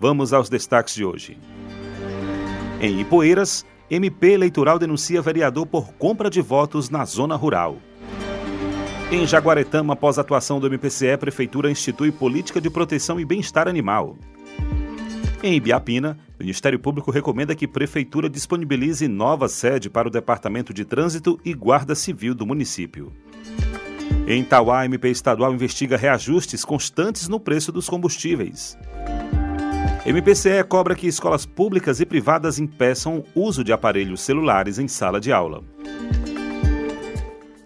Vamos aos destaques de hoje. Em Ipoeiras, MP eleitoral denuncia vereador por compra de votos na zona rural. Em Jaguaretama, após atuação do MPCE, Prefeitura institui política de proteção e bem-estar animal. Em Ibiapina, Ministério Público recomenda que Prefeitura disponibilize nova sede para o Departamento de Trânsito e Guarda Civil do município. Em Tauá, a MP estadual investiga reajustes constantes no preço dos combustíveis. MPCE cobra que escolas públicas e privadas impeçam uso de aparelhos celulares em sala de aula.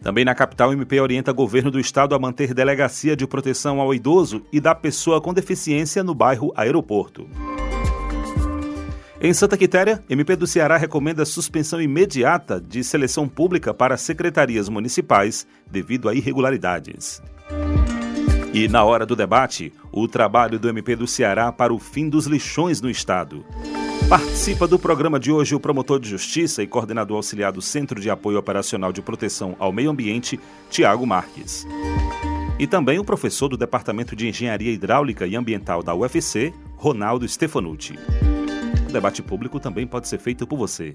Também na capital, o MP orienta o governo do estado a manter delegacia de proteção ao idoso e da pessoa com deficiência no bairro Aeroporto. Em Santa Quitéria, MP do Ceará recomenda suspensão imediata de seleção pública para secretarias municipais devido a irregularidades. E na hora do debate, o trabalho do MP do Ceará para o fim dos lixões no estado. Participa do programa de hoje o promotor de justiça e coordenador auxiliar do Centro de Apoio Operacional de Proteção ao Meio Ambiente, Tiago Marques. E também o professor do Departamento de Engenharia Hidráulica e Ambiental da UFC, Ronaldo Stefanucci. O debate público também pode ser feito por você.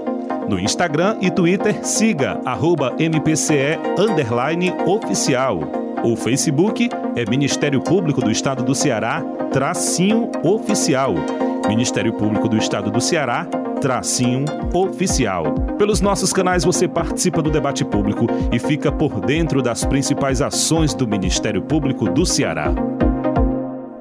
No Instagram e Twitter, siga arroba MPCE oficial. O Facebook é Ministério Público do Estado do Ceará, tracinho oficial. Ministério Público do Estado do Ceará, tracinho oficial. Pelos nossos canais você participa do debate público e fica por dentro das principais ações do Ministério Público do Ceará.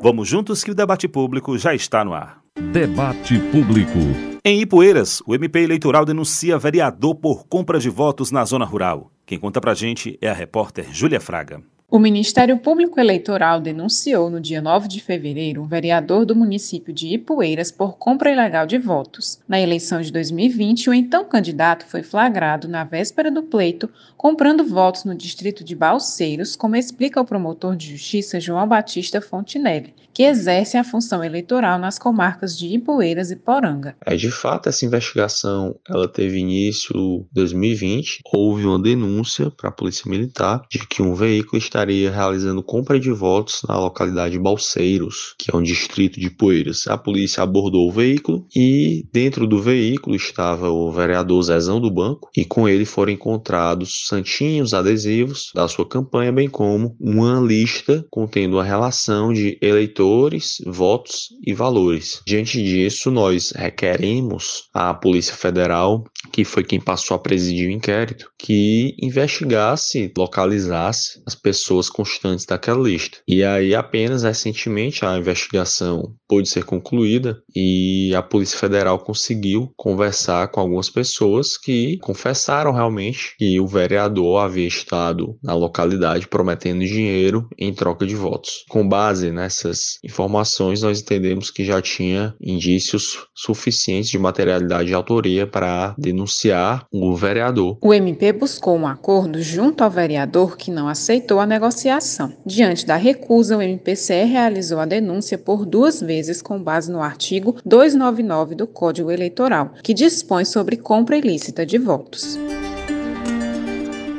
Vamos juntos que o debate público já está no ar. Debate Público. Em Ipueiras, o MP eleitoral denuncia vereador por compra de votos na zona rural. Quem conta pra gente é a repórter Júlia Fraga. O Ministério Público Eleitoral denunciou no dia 9 de fevereiro um vereador do município de Ipueiras por compra ilegal de votos. Na eleição de 2020, o então candidato foi flagrado na véspera do pleito comprando votos no distrito de Balseiros, como explica o promotor de justiça João Batista Fontinelli, que exerce a função eleitoral nas comarcas de Ipueiras e Poranga. É, de fato, essa investigação ela teve início em 2020. Houve uma denúncia para a Polícia Militar de que um veículo está estaria realizando compra de votos na localidade Balseiros, que é um distrito de Poeiras. A polícia abordou o veículo e dentro do veículo estava o vereador Zezão do Banco e com ele foram encontrados santinhos adesivos da sua campanha, bem como uma lista contendo a relação de eleitores, votos e valores. Diante disso, nós requeremos à Polícia Federal, que foi quem passou a presidir o inquérito, que investigasse, localizasse as pessoas pessoas constantes daquela lista. E aí, apenas recentemente, a investigação pôde ser concluída e a Polícia Federal conseguiu conversar com algumas pessoas que confessaram realmente que o vereador havia estado na localidade prometendo dinheiro em troca de votos. Com base nessas informações, nós entendemos que já tinha indícios suficientes de materialidade de autoria para denunciar o vereador. O MP buscou um acordo junto ao vereador que não aceitou a negociação negociação. Diante da recusa, o MPCE realizou a denúncia por duas vezes com base no artigo 299 do Código Eleitoral, que dispõe sobre compra ilícita de votos.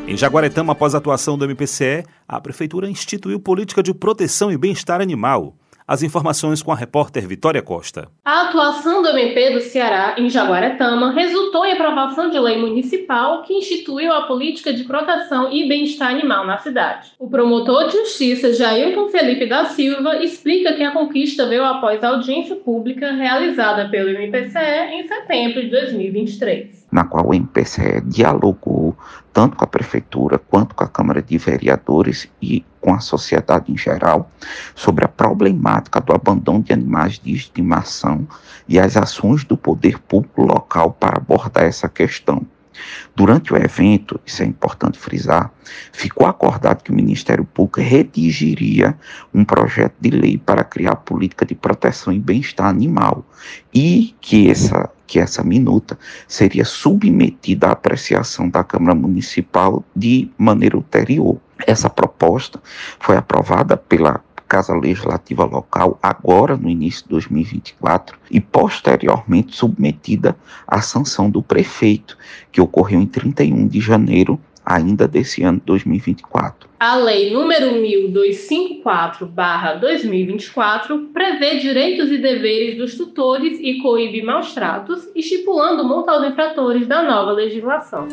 Em Jaguaretama, após a atuação do MPCE, a Prefeitura instituiu política de proteção e bem-estar animal. As informações com a repórter Vitória Costa. A atuação do MP do Ceará em Jaguaretama resultou em aprovação de lei municipal que instituiu a política de proteção e bem-estar animal na cidade. O promotor de justiça Jailton Felipe da Silva explica que a conquista veio após audiência pública realizada pelo MPCE em setembro de 2023 na qual o MPCE dialogou tanto com a Prefeitura quanto com a Câmara de Vereadores e com a sociedade em geral sobre a problemática do abandono de animais de estimação e as ações do poder público local para abordar essa questão. Durante o evento, isso é importante frisar, ficou acordado que o Ministério Público redigiria um projeto de lei para criar política de proteção e bem-estar animal e que essa que essa minuta seria submetida à apreciação da Câmara Municipal de maneira ulterior. Essa proposta foi aprovada pela Casa Legislativa Local agora no início de 2024 e posteriormente submetida à sanção do prefeito, que ocorreu em 31 de janeiro ainda desse ano de 2024. A Lei número 1254/2024 prevê direitos e deveres dos tutores e coíbe maus tratos, estipulando multa aos infratores da nova legislação.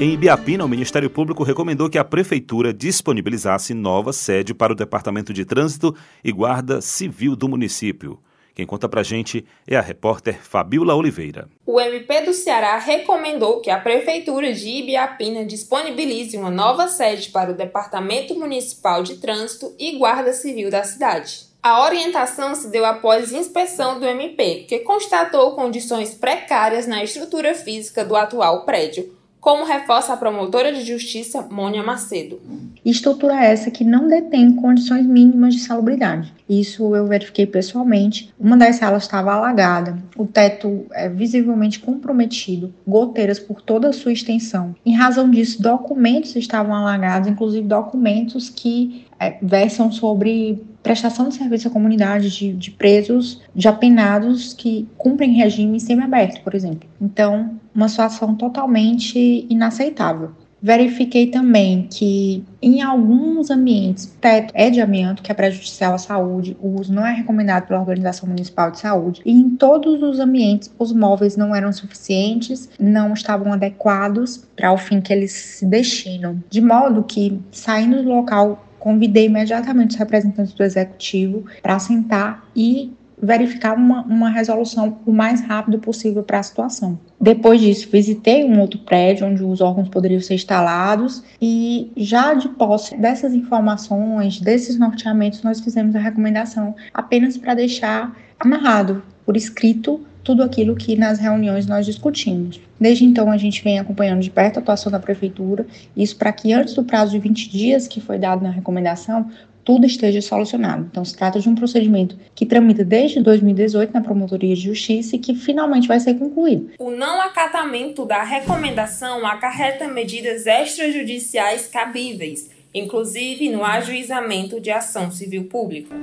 Em Ibiapina, o Ministério Público recomendou que a Prefeitura disponibilizasse nova sede para o Departamento de Trânsito e Guarda Civil do município. Quem conta pra gente é a repórter Fabiola Oliveira. O MP do Ceará recomendou que a Prefeitura de Ibiapina disponibilize uma nova sede para o Departamento Municipal de Trânsito e Guarda Civil da cidade. A orientação se deu após inspeção do MP, que constatou condições precárias na estrutura física do atual prédio, como reforça a promotora de justiça Mônia Macedo. Estrutura essa que não detém condições mínimas de salubridade. Isso eu verifiquei pessoalmente. Uma das salas estava alagada, o teto é visivelmente comprometido, goteiras por toda a sua extensão. Em razão disso, documentos estavam alagados, inclusive documentos que é, versam sobre prestação de serviço à comunidade de, de presos, de apenados que cumprem regime semiaberto, por exemplo. Então, uma situação totalmente inaceitável. Verifiquei também que em alguns ambientes teto é de amianto, que é prejudicial à saúde, o uso não é recomendado pela Organização Municipal de Saúde, e em todos os ambientes os móveis não eram suficientes, não estavam adequados para o fim que eles se destinam. De modo que, saindo do local, convidei imediatamente os representantes do executivo para sentar e verificar uma, uma resolução o mais rápido possível para a situação. Depois disso, visitei um outro prédio onde os órgãos poderiam ser instalados e já de posse dessas informações, desses norteamentos, nós fizemos a recomendação apenas para deixar amarrado por escrito tudo aquilo que nas reuniões nós discutimos. Desde então, a gente vem acompanhando de perto a atuação da prefeitura, isso para que antes do prazo de 20 dias que foi dado na recomendação, tudo esteja solucionado. Então, se trata de um procedimento que tramita desde 2018 na Promotoria de Justiça e que finalmente vai ser concluído. O não acatamento da recomendação acarreta medidas extrajudiciais cabíveis, inclusive no ajuizamento de ação civil pública.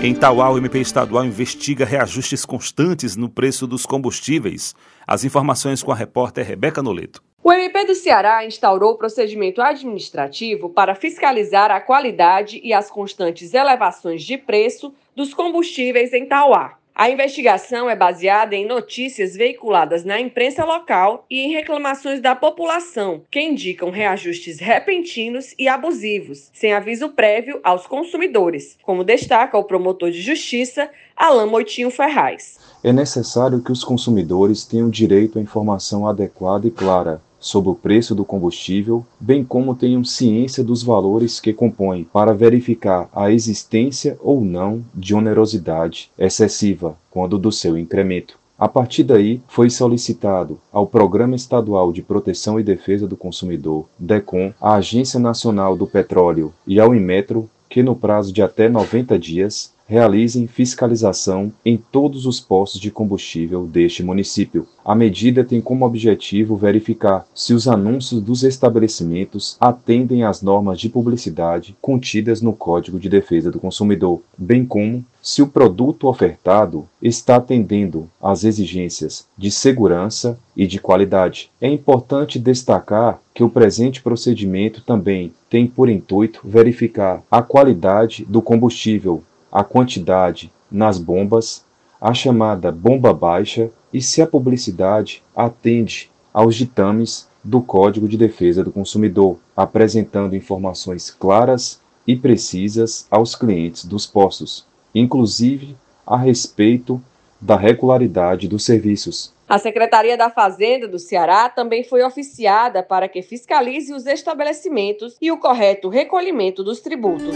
Em Tauá, o MP estadual investiga reajustes constantes no preço dos combustíveis. As informações com a repórter Rebeca Noleto. O MP do Ceará instaurou procedimento administrativo para fiscalizar a qualidade e as constantes elevações de preço dos combustíveis em Tauá. A investigação é baseada em notícias veiculadas na imprensa local e em reclamações da população, que indicam reajustes repentinos e abusivos, sem aviso prévio aos consumidores, como destaca o promotor de justiça Alain Moitinho Ferraz. É necessário que os consumidores tenham direito à informação adequada e clara sobre o preço do combustível, bem como tenham ciência dos valores que compõem, para verificar a existência ou não de onerosidade excessiva quando do seu incremento. A partir daí, foi solicitado ao Programa Estadual de Proteção e Defesa do Consumidor, DECOM, à Agência Nacional do Petróleo e ao Inmetro que, no prazo de até 90 dias, realizem fiscalização em todos os postos de combustível deste município. A medida tem como objetivo verificar se os anúncios dos estabelecimentos atendem às normas de publicidade contidas no Código de Defesa do Consumidor, bem como se o produto ofertado está atendendo às exigências de segurança e de qualidade. É importante destacar que o presente procedimento também tem por intuito verificar a qualidade do combustível a quantidade nas bombas, a chamada bomba baixa e se a publicidade atende aos ditames do Código de Defesa do Consumidor, apresentando informações claras e precisas aos clientes dos postos, inclusive a respeito da regularidade dos serviços. A Secretaria da Fazenda do Ceará também foi oficiada para que fiscalize os estabelecimentos e o correto recolhimento dos tributos.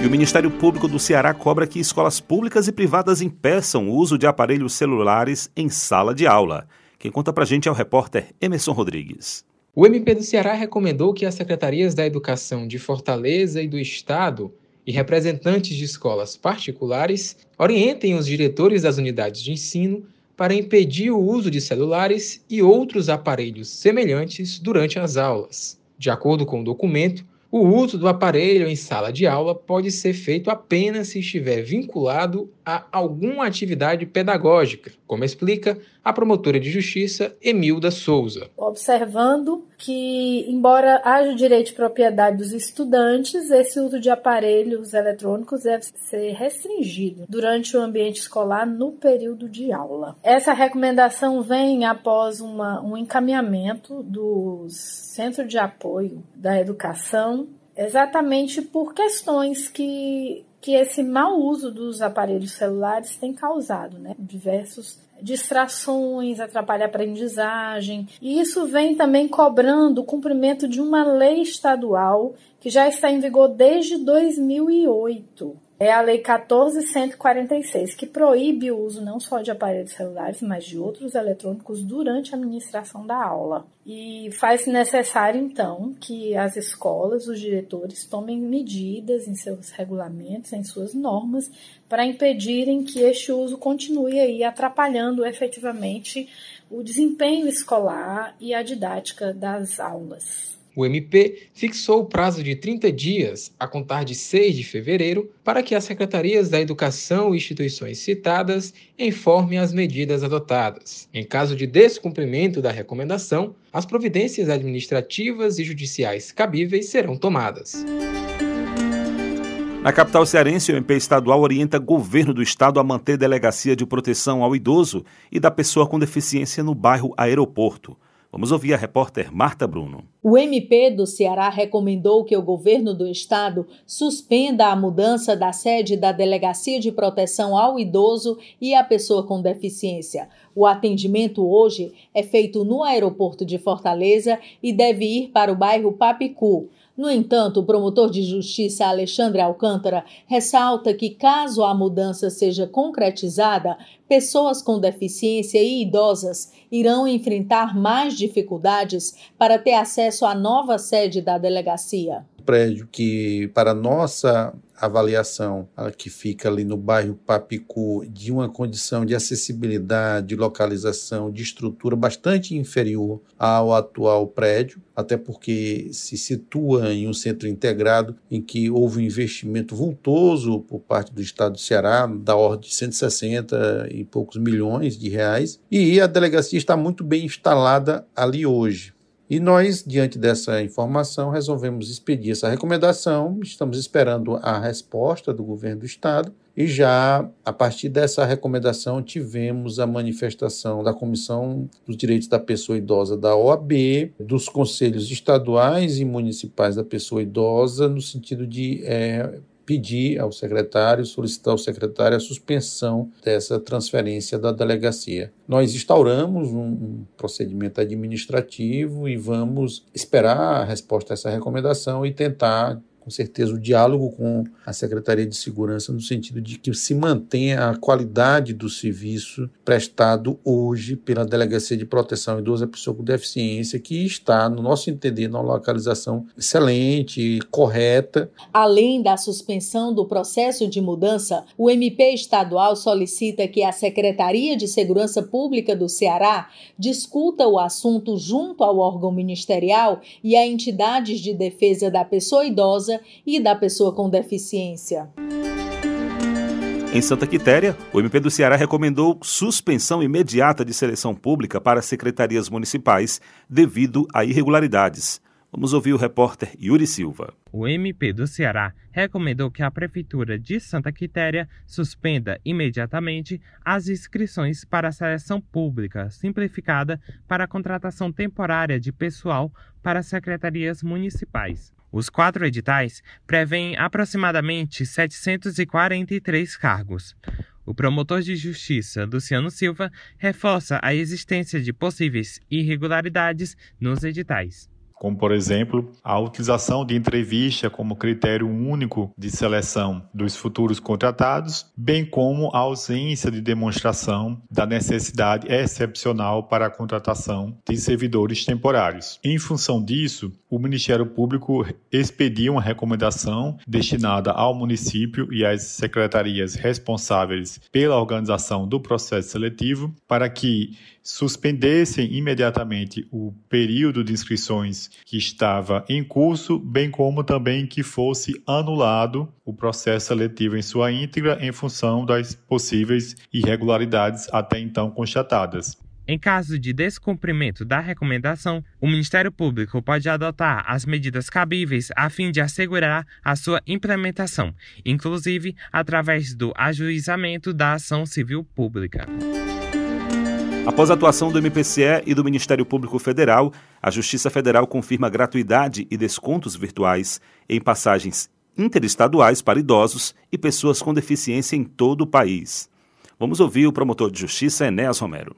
E o Ministério Público do Ceará cobra que escolas públicas e privadas impeçam o uso de aparelhos celulares em sala de aula. Quem conta pra gente é o repórter Emerson Rodrigues. O MP do Ceará recomendou que as secretarias da Educação de Fortaleza e do Estado e representantes de escolas particulares orientem os diretores das unidades de ensino para impedir o uso de celulares e outros aparelhos semelhantes durante as aulas. De acordo com o documento, o uso do aparelho em sala de aula pode ser feito apenas se estiver vinculado a alguma atividade pedagógica, como explica a promotora de justiça Emilda Souza. Observando que, embora haja o direito de propriedade dos estudantes, esse uso de aparelhos eletrônicos deve ser restringido durante o ambiente escolar no período de aula. Essa recomendação vem após uma, um encaminhamento dos Centros de Apoio da Educação exatamente por questões que que esse mau uso dos aparelhos celulares tem causado, né? Diversos distrações, atrapalha a aprendizagem. E isso vem também cobrando o cumprimento de uma lei estadual que já está em vigor desde 2008 é a Lei 14.146, que proíbe o uso não só de aparelhos celulares, mas de outros eletrônicos durante a administração da aula. E faz necessário, então, que as escolas, os diretores, tomem medidas em seus regulamentos, em suas normas, para impedirem que este uso continue aí atrapalhando efetivamente o desempenho escolar e a didática das aulas. O MP fixou o prazo de 30 dias, a contar de 6 de fevereiro, para que as secretarias da Educação e instituições citadas informem as medidas adotadas. Em caso de descumprimento da recomendação, as providências administrativas e judiciais cabíveis serão tomadas. Na capital cearense, o MP estadual orienta governo do estado a manter delegacia de proteção ao idoso e da pessoa com deficiência no bairro Aeroporto. Vamos ouvir a repórter Marta Bruno. O MP do Ceará recomendou que o governo do estado suspenda a mudança da sede da Delegacia de Proteção ao Idoso e à Pessoa com Deficiência. O atendimento hoje é feito no aeroporto de Fortaleza e deve ir para o bairro Papicu. No entanto, o promotor de justiça Alexandre Alcântara ressalta que, caso a mudança seja concretizada, pessoas com deficiência e idosas irão enfrentar mais dificuldades para ter acesso à nova sede da delegacia. Prédio que, para nossa avaliação que fica ali no bairro Papicu de uma condição de acessibilidade, de localização, de estrutura bastante inferior ao atual prédio, até porque se situa em um centro integrado em que houve um investimento vultoso por parte do Estado do Ceará, da ordem de 160 e poucos milhões de reais, e a delegacia está muito bem instalada ali hoje. E nós, diante dessa informação, resolvemos expedir essa recomendação. Estamos esperando a resposta do governo do estado e já a partir dessa recomendação tivemos a manifestação da Comissão dos Direitos da Pessoa Idosa da OAB, dos conselhos estaduais e municipais da pessoa idosa, no sentido de é, pedir ao secretário, solicitar ao secretário a suspensão dessa transferência da delegacia. Nós instauramos um procedimento administrativo e vamos esperar a resposta a essa recomendação e tentar com certeza, o diálogo com a Secretaria de Segurança no sentido de que se mantenha a qualidade do serviço prestado hoje pela Delegacia de Proteção Idosa à Pessoa com Deficiência, que está, no nosso entender, numa localização excelente, correta. Além da suspensão do processo de mudança, o MP estadual solicita que a Secretaria de Segurança Pública do Ceará discuta o assunto junto ao órgão ministerial e a entidades de defesa da pessoa idosa e da pessoa com deficiência. Em Santa Quitéria, o MP do Ceará recomendou suspensão imediata de seleção pública para secretarias municipais devido a irregularidades. Vamos ouvir o repórter Yuri Silva. O MP do Ceará recomendou que a Prefeitura de Santa Quitéria suspenda imediatamente as inscrições para a seleção pública simplificada para a contratação temporária de pessoal para secretarias municipais. Os quatro editais prevêem aproximadamente 743 cargos. O promotor de justiça, Luciano Silva, reforça a existência de possíveis irregularidades nos editais como por exemplo a utilização de entrevista como critério único de seleção dos futuros contratados, bem como a ausência de demonstração da necessidade excepcional para a contratação de servidores temporários. Em função disso, o Ministério Público expediu uma recomendação destinada ao município e às secretarias responsáveis pela organização do processo seletivo para que suspendessem imediatamente o período de inscrições que estava em curso, bem como também que fosse anulado o processo seletivo em sua íntegra em função das possíveis irregularidades até então constatadas. Em caso de descumprimento da recomendação, o Ministério Público pode adotar as medidas cabíveis a fim de assegurar a sua implementação, inclusive através do ajuizamento da ação civil pública. Após a atuação do MPCE e do Ministério Público Federal, a Justiça Federal confirma gratuidade e descontos virtuais em passagens interestaduais para idosos e pessoas com deficiência em todo o país. Vamos ouvir o promotor de justiça Enéas Romero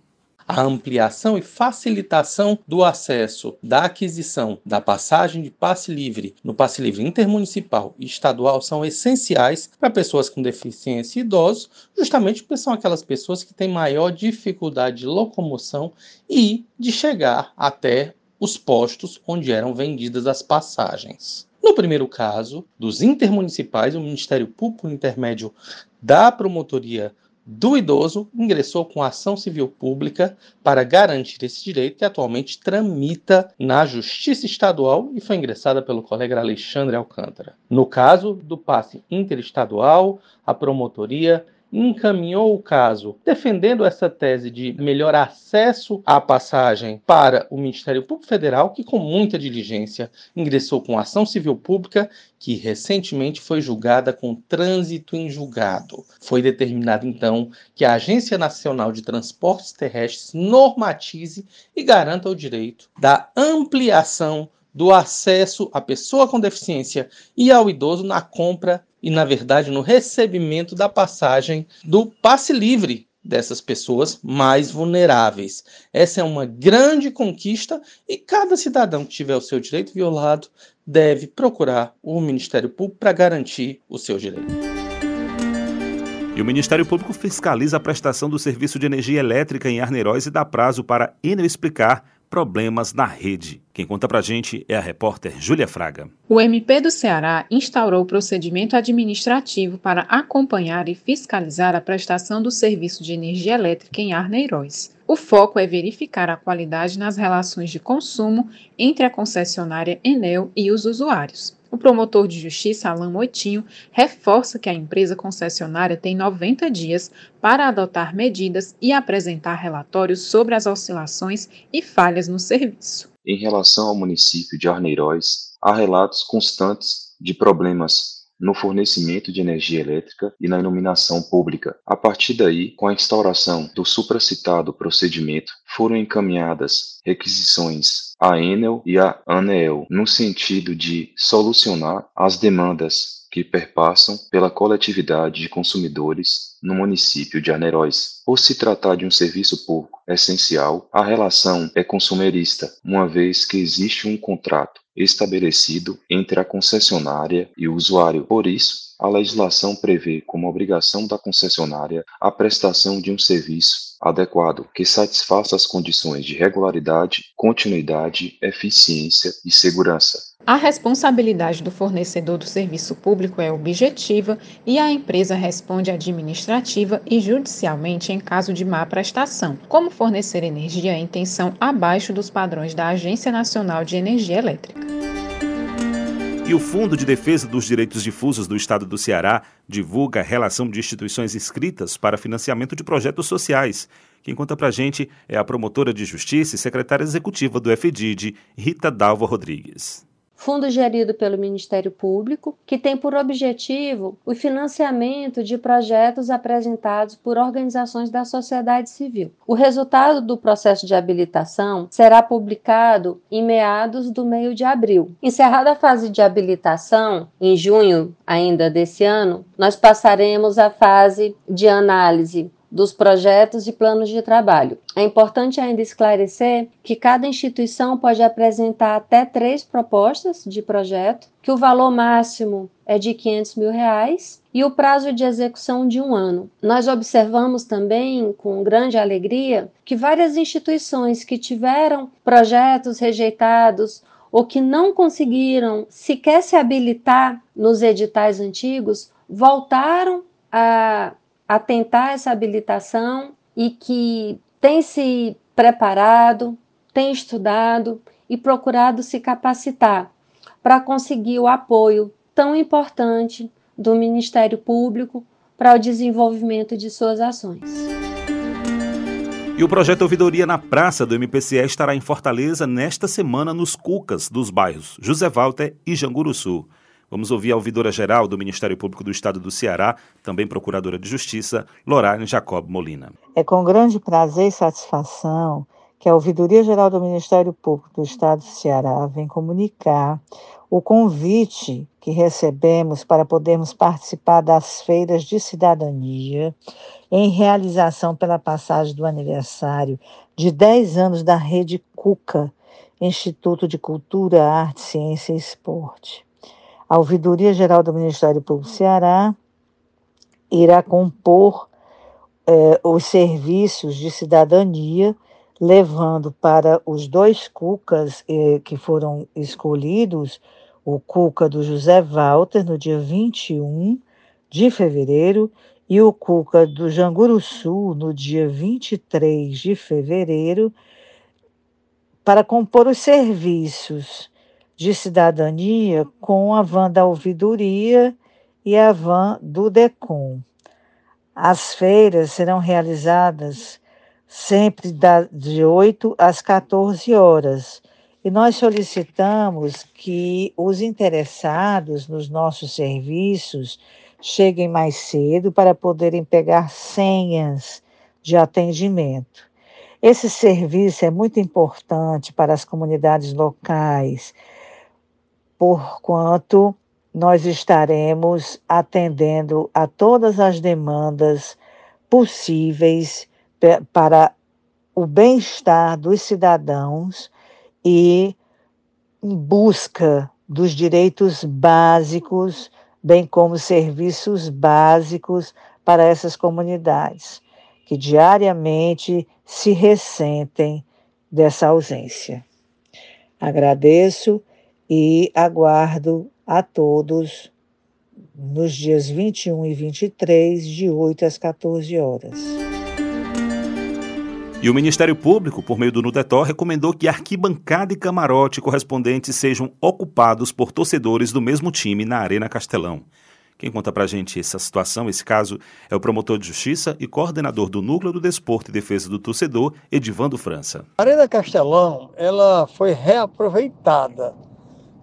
a ampliação e facilitação do acesso da aquisição da passagem de passe livre no passe livre intermunicipal e estadual são essenciais para pessoas com deficiência e idosos, justamente porque são aquelas pessoas que têm maior dificuldade de locomoção e de chegar até os postos onde eram vendidas as passagens. No primeiro caso, dos intermunicipais, o Ministério Público Intermédio da Promotoria do idoso ingressou com ação civil pública para garantir esse direito que atualmente tramita na Justiça Estadual e foi ingressada pelo colega Alexandre Alcântara. No caso do passe interestadual, a promotoria encaminhou o caso defendendo essa tese de melhor acesso à passagem para o Ministério Público Federal, que com muita diligência ingressou com ação civil pública que recentemente foi julgada com trânsito em julgado. Foi determinado então que a Agência Nacional de Transportes Terrestres normatize e garanta o direito da ampliação do acesso à pessoa com deficiência e ao idoso na compra e, na verdade, no recebimento da passagem do passe livre dessas pessoas mais vulneráveis. Essa é uma grande conquista e cada cidadão que tiver o seu direito violado deve procurar o Ministério Público para garantir o seu direito. E o Ministério Público fiscaliza a prestação do serviço de energia elétrica em Arneiroz e dá prazo para Enel explicar problemas na rede. Quem conta pra gente é a repórter Júlia Fraga. O MP do Ceará instaurou o procedimento administrativo para acompanhar e fiscalizar a prestação do serviço de energia elétrica em Arneiroz. O foco é verificar a qualidade nas relações de consumo entre a concessionária Enel e os usuários. O promotor de justiça, Alain Moitinho, reforça que a empresa concessionária tem 90 dias para adotar medidas e apresentar relatórios sobre as oscilações e falhas no serviço. Em relação ao município de Arneiroz, há relatos constantes de problemas no fornecimento de energia elétrica e na iluminação pública. A partir daí, com a instauração do supracitado procedimento, foram encaminhadas requisições à Enel e à ANEEL no sentido de solucionar as demandas que perpassam pela coletividade de consumidores no município de Aneróis. Por se tratar de um serviço público essencial, a relação é consumerista, uma vez que existe um contrato estabelecido entre a concessionária e o usuário. Por isso, a legislação prevê como obrigação da concessionária a prestação de um serviço adequado que satisfaça as condições de regularidade, continuidade, eficiência e segurança. A responsabilidade do fornecedor do serviço público é objetiva e a empresa responde administrativa e judicialmente em caso de má prestação, como fornecer energia em tensão abaixo dos padrões da Agência Nacional de Energia Elétrica. E o Fundo de Defesa dos Direitos Difusos do Estado do Ceará divulga a relação de instituições inscritas para financiamento de projetos sociais. Quem conta pra gente é a promotora de justiça e secretária executiva do FDID, Rita Dalva Rodrigues fundo gerido pelo Ministério Público, que tem por objetivo o financiamento de projetos apresentados por organizações da sociedade civil. O resultado do processo de habilitação será publicado em meados do meio de abril. Encerrada a fase de habilitação, em junho ainda desse ano, nós passaremos à fase de análise dos projetos e planos de trabalho. É importante ainda esclarecer que cada instituição pode apresentar até três propostas de projeto, que o valor máximo é de 500 mil reais e o prazo de execução de um ano. Nós observamos também, com grande alegria, que várias instituições que tiveram projetos rejeitados ou que não conseguiram sequer se habilitar nos editais antigos voltaram a a tentar essa habilitação e que tem se preparado, tem estudado e procurado se capacitar para conseguir o apoio tão importante do Ministério Público para o desenvolvimento de suas ações. E o projeto Ouvidoria na Praça do MPCE estará em Fortaleza nesta semana nos Cucas dos bairros José Walter e Janguruçu. Vamos ouvir a ouvidora-geral do Ministério Público do Estado do Ceará, também procuradora de Justiça, Lorane Jacob Molina. É com grande prazer e satisfação que a Ouvidoria-Geral do Ministério Público do Estado do Ceará vem comunicar o convite que recebemos para podermos participar das feiras de cidadania em realização pela passagem do aniversário de 10 anos da Rede Cuca, Instituto de Cultura, Arte, Ciência e Esporte. A Ouvidoria Geral do Ministério Público Ceará irá compor eh, os serviços de cidadania, levando para os dois cucas eh, que foram escolhidos, o cuca do José Walter, no dia 21 de fevereiro, e o cuca do Janguruçu, no dia 23 de fevereiro, para compor os serviços de cidadania com a van da ouvidoria e a van do DECOM. As feiras serão realizadas sempre de 8 às 14 horas. E nós solicitamos que os interessados nos nossos serviços cheguem mais cedo para poderem pegar senhas de atendimento. Esse serviço é muito importante para as comunidades locais, porquanto nós estaremos atendendo a todas as demandas possíveis para o bem-estar dos cidadãos e em busca dos direitos básicos, bem como serviços básicos para essas comunidades, que diariamente se ressentem dessa ausência. Agradeço e aguardo a todos nos dias 21 e 23, de 8 às 14 horas. E o Ministério Público, por meio do Nudetor, recomendou que arquibancada e camarote correspondentes sejam ocupados por torcedores do mesmo time na Arena Castelão. Quem conta pra gente essa situação, esse caso, é o promotor de justiça e coordenador do Núcleo do Desporto e Defesa do Torcedor, Edivando França. A Arena Castelão, ela foi reaproveitada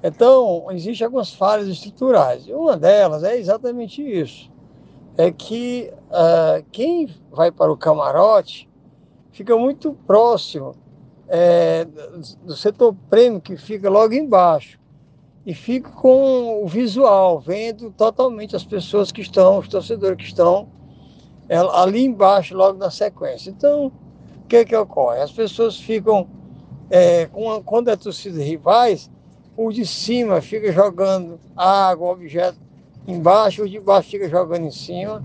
então, existem algumas falhas estruturais. E uma delas é exatamente isso. É que uh, quem vai para o camarote fica muito próximo é, do setor prêmio, que fica logo embaixo. E fica com o visual, vendo totalmente as pessoas que estão, os torcedores que estão é, ali embaixo, logo na sequência. Então, o que, é que ocorre? As pessoas ficam, é, com, quando é torcida rivais, o de cima fica jogando água, objeto embaixo, o de baixo fica jogando em cima,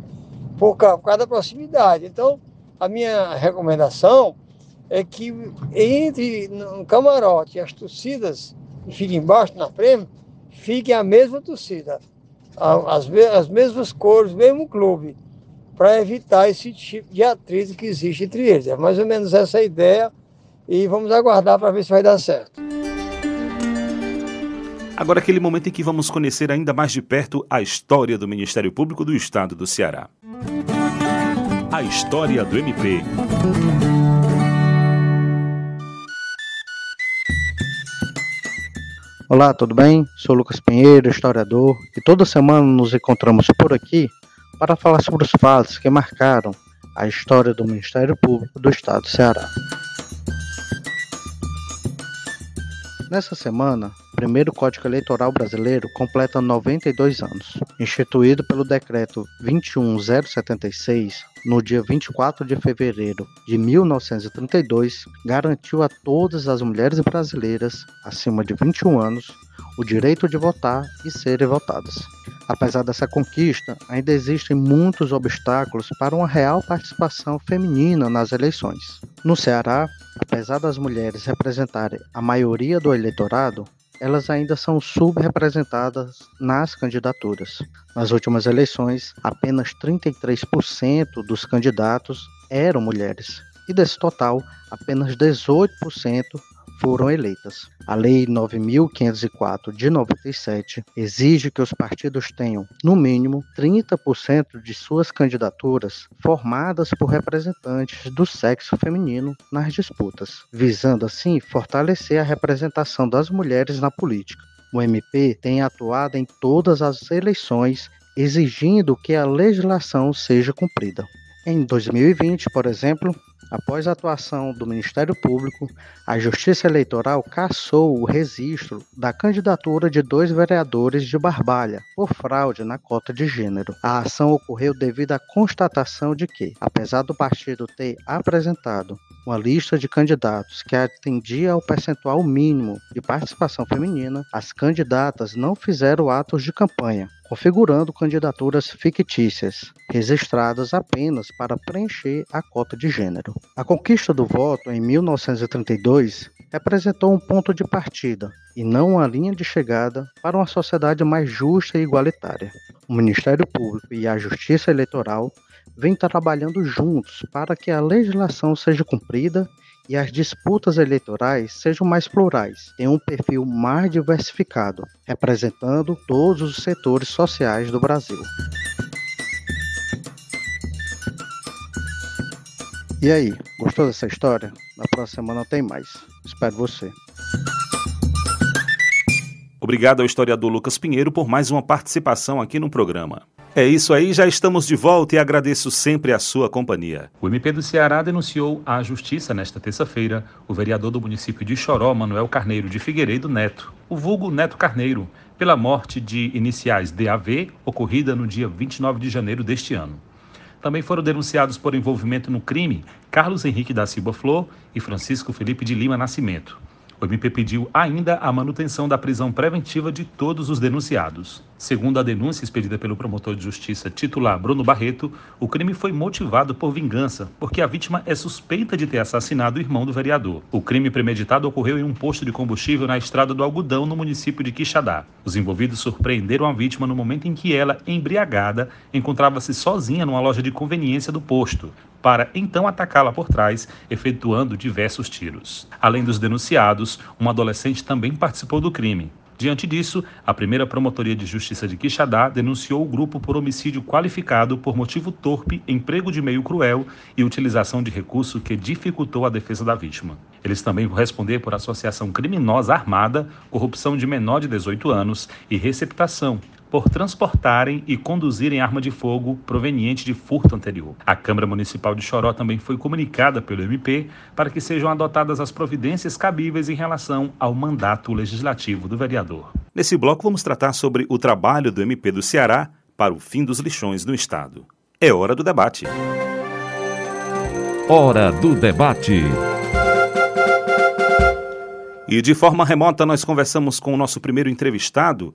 por causa da proximidade. Então, a minha recomendação é que entre no camarote as torcidas que ficam embaixo na frente, fiquem a mesma torcida, as, as mesmas cores, mesmo clube, para evitar esse tipo de atrito que existe entre eles. É mais ou menos essa a ideia e vamos aguardar para ver se vai dar certo. Agora, aquele momento em que vamos conhecer ainda mais de perto a história do Ministério Público do Estado do Ceará. A história do MP. Olá, tudo bem? Sou Lucas Pinheiro, historiador, e toda semana nos encontramos por aqui para falar sobre os fatos que marcaram a história do Ministério Público do Estado do Ceará. Nessa semana, primeiro Código Eleitoral brasileiro completa 92 anos. Instituído pelo Decreto 21076, no dia 24 de fevereiro de 1932, garantiu a todas as mulheres brasileiras acima de 21 anos o direito de votar e serem votadas. Apesar dessa conquista, ainda existem muitos obstáculos para uma real participação feminina nas eleições. No Ceará, apesar das mulheres representarem a maioria do eleitorado, elas ainda são subrepresentadas nas candidaturas. Nas últimas eleições, apenas 33% dos candidatos eram mulheres, e desse total, apenas 18% foram eleitas. A Lei 9.504 de 97 exige que os partidos tenham, no mínimo, 30% de suas candidaturas formadas por representantes do sexo feminino nas disputas, visando assim fortalecer a representação das mulheres na política. O MP tem atuado em todas as eleições exigindo que a legislação seja cumprida. Em 2020, por exemplo, Após a atuação do Ministério Público, a Justiça Eleitoral cassou o registro da candidatura de dois vereadores de Barbalha por fraude na cota de gênero. A ação ocorreu devido à constatação de que, apesar do partido ter apresentado uma lista de candidatos que atendia ao percentual mínimo de participação feminina, as candidatas não fizeram atos de campanha, configurando candidaturas fictícias, registradas apenas para preencher a cota de gênero. A conquista do voto em 1932 representou um ponto de partida e não uma linha de chegada para uma sociedade mais justa e igualitária. O Ministério Público e a Justiça Eleitoral vêm trabalhando juntos para que a legislação seja cumprida e as disputas eleitorais sejam mais plurais, tenham um perfil mais diversificado, representando todos os setores sociais do Brasil. E aí, gostou dessa história? Na próxima semana tem mais. Espero você. Obrigado ao historiador Lucas Pinheiro por mais uma participação aqui no programa. É isso aí, já estamos de volta e agradeço sempre a sua companhia. O MP do Ceará denunciou à Justiça nesta terça-feira o vereador do município de Choró, Manuel Carneiro de Figueiredo Neto, o vulgo Neto Carneiro, pela morte de iniciais DAV, ocorrida no dia 29 de janeiro deste ano. Também foram denunciados por envolvimento no crime Carlos Henrique da Silva Flor e Francisco Felipe de Lima Nascimento. O MP pediu ainda a manutenção da prisão preventiva de todos os denunciados. Segundo a denúncia expedida pelo promotor de justiça titular Bruno Barreto, o crime foi motivado por vingança, porque a vítima é suspeita de ter assassinado o irmão do vereador. O crime premeditado ocorreu em um posto de combustível na estrada do Algodão, no município de Quixadá. Os envolvidos surpreenderam a vítima no momento em que ela, embriagada, encontrava-se sozinha numa loja de conveniência do posto para então atacá-la por trás, efetuando diversos tiros. Além dos denunciados, um adolescente também participou do crime. Diante disso, a primeira Promotoria de Justiça de Quixadá denunciou o grupo por homicídio qualificado por motivo torpe, emprego de meio cruel e utilização de recurso que dificultou a defesa da vítima. Eles também vão responder por associação criminosa armada, corrupção de menor de 18 anos e receptação, por transportarem e conduzirem arma de fogo proveniente de furto anterior. A Câmara Municipal de Choró também foi comunicada pelo MP para que sejam adotadas as providências cabíveis em relação ao mandato legislativo do vereador. Nesse bloco, vamos tratar sobre o trabalho do MP do Ceará para o fim dos lixões no Estado. É hora do debate. Hora do debate. E de forma remota nós conversamos com o nosso primeiro entrevistado,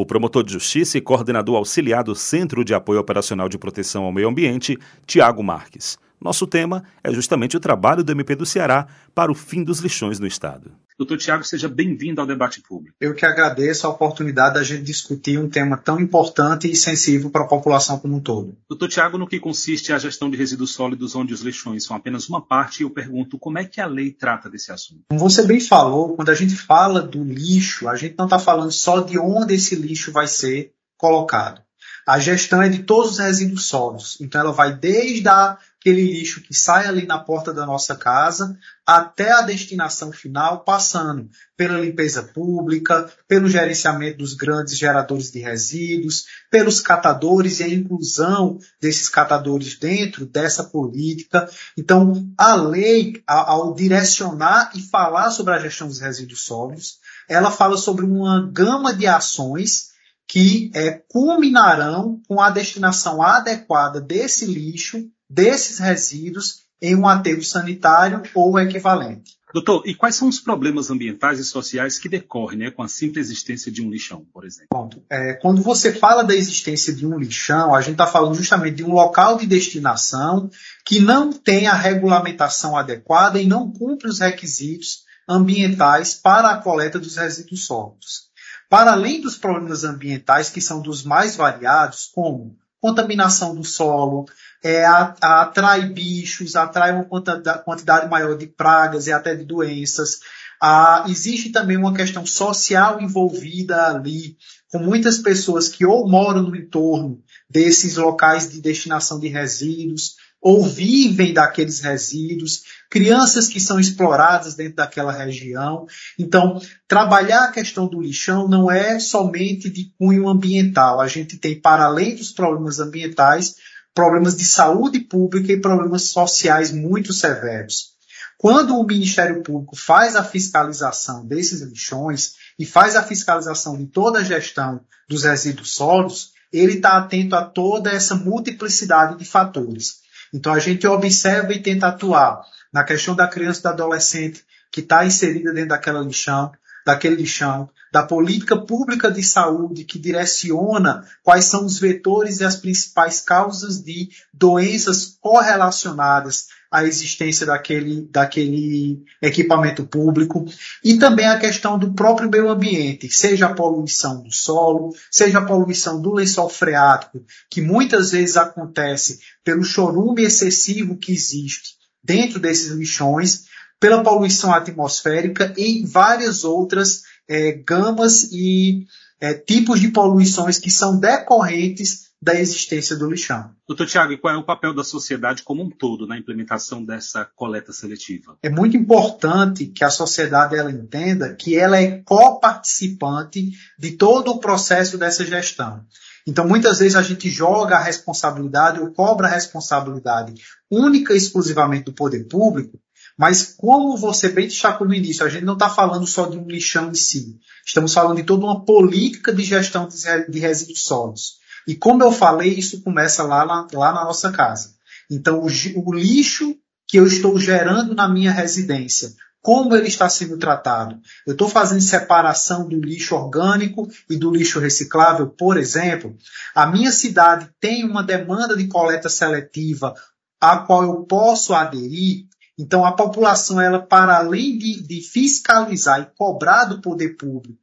o promotor de justiça e coordenador auxiliar do Centro de Apoio Operacional de Proteção ao Meio Ambiente, Tiago Marques. Nosso tema é justamente o trabalho do MP do Ceará para o fim dos lixões no Estado. Doutor Tiago, seja bem-vindo ao debate público. Eu que agradeço a oportunidade da gente discutir um tema tão importante e sensível para a população como um todo. Doutor Tiago, no que consiste a gestão de resíduos sólidos onde os lixões são apenas uma parte, eu pergunto como é que a lei trata desse assunto? Como você bem falou, quando a gente fala do lixo, a gente não está falando só de onde esse lixo vai ser colocado. A gestão é de todos os resíduos sólidos. Então ela vai desde a aquele lixo que sai ali na porta da nossa casa até a destinação final, passando pela limpeza pública, pelo gerenciamento dos grandes geradores de resíduos, pelos catadores e a inclusão desses catadores dentro dessa política. Então, a lei, ao direcionar e falar sobre a gestão dos resíduos sólidos, ela fala sobre uma gama de ações que é, culminarão com a destinação adequada desse lixo desses resíduos em um aterro sanitário ou equivalente. Doutor, e quais são os problemas ambientais e sociais que decorrem né, com a simples existência de um lixão, por exemplo? Ponto. É, quando você fala da existência de um lixão, a gente está falando justamente de um local de destinação que não tem a regulamentação adequada e não cumpre os requisitos ambientais para a coleta dos resíduos sólidos. Para além dos problemas ambientais, que são dos mais variados, como contaminação do solo, é, atrai bichos, atrai uma quantidade maior de pragas e até de doenças. Ah, existe também uma questão social envolvida ali, com muitas pessoas que ou moram no entorno desses locais de destinação de resíduos, ou vivem daqueles resíduos, crianças que são exploradas dentro daquela região. Então, trabalhar a questão do lixão não é somente de cunho ambiental. A gente tem, para além dos problemas ambientais, problemas de saúde pública e problemas sociais muito severos. Quando o Ministério Público faz a fiscalização desses lixões e faz a fiscalização de toda a gestão dos resíduos sólidos, ele está atento a toda essa multiplicidade de fatores. Então a gente observa e tenta atuar na questão da criança e do adolescente que está inserida dentro daquela lixão, daquele lixão, da política pública de saúde que direciona quais são os vetores e as principais causas de doenças correlacionadas à existência daquele, daquele equipamento público. E também a questão do próprio meio ambiente, seja a poluição do solo, seja a poluição do lençol freático, que muitas vezes acontece pelo chorume excessivo que existe dentro desses lixões, pela poluição atmosférica e várias outras é, gamas e é, tipos de poluições que são decorrentes da existência do lixão. Doutor Tiago, e qual é o papel da sociedade como um todo na implementação dessa coleta seletiva? É muito importante que a sociedade ela entenda que ela é coparticipante de todo o processo dessa gestão. Então, muitas vezes a gente joga a responsabilidade ou cobra a responsabilidade única e exclusivamente do poder público, mas como você bem destacou no início, a gente não está falando só de um lixão em si. Estamos falando de toda uma política de gestão de resíduos sólidos. E como eu falei, isso começa lá, lá, na nossa casa. Então, o, o lixo que eu estou gerando na minha residência, como ele está sendo tratado. Eu estou fazendo separação do lixo orgânico e do lixo reciclável, por exemplo. A minha cidade tem uma demanda de coleta seletiva a qual eu posso aderir. Então, a população, ela, para além de, de fiscalizar e cobrar do poder público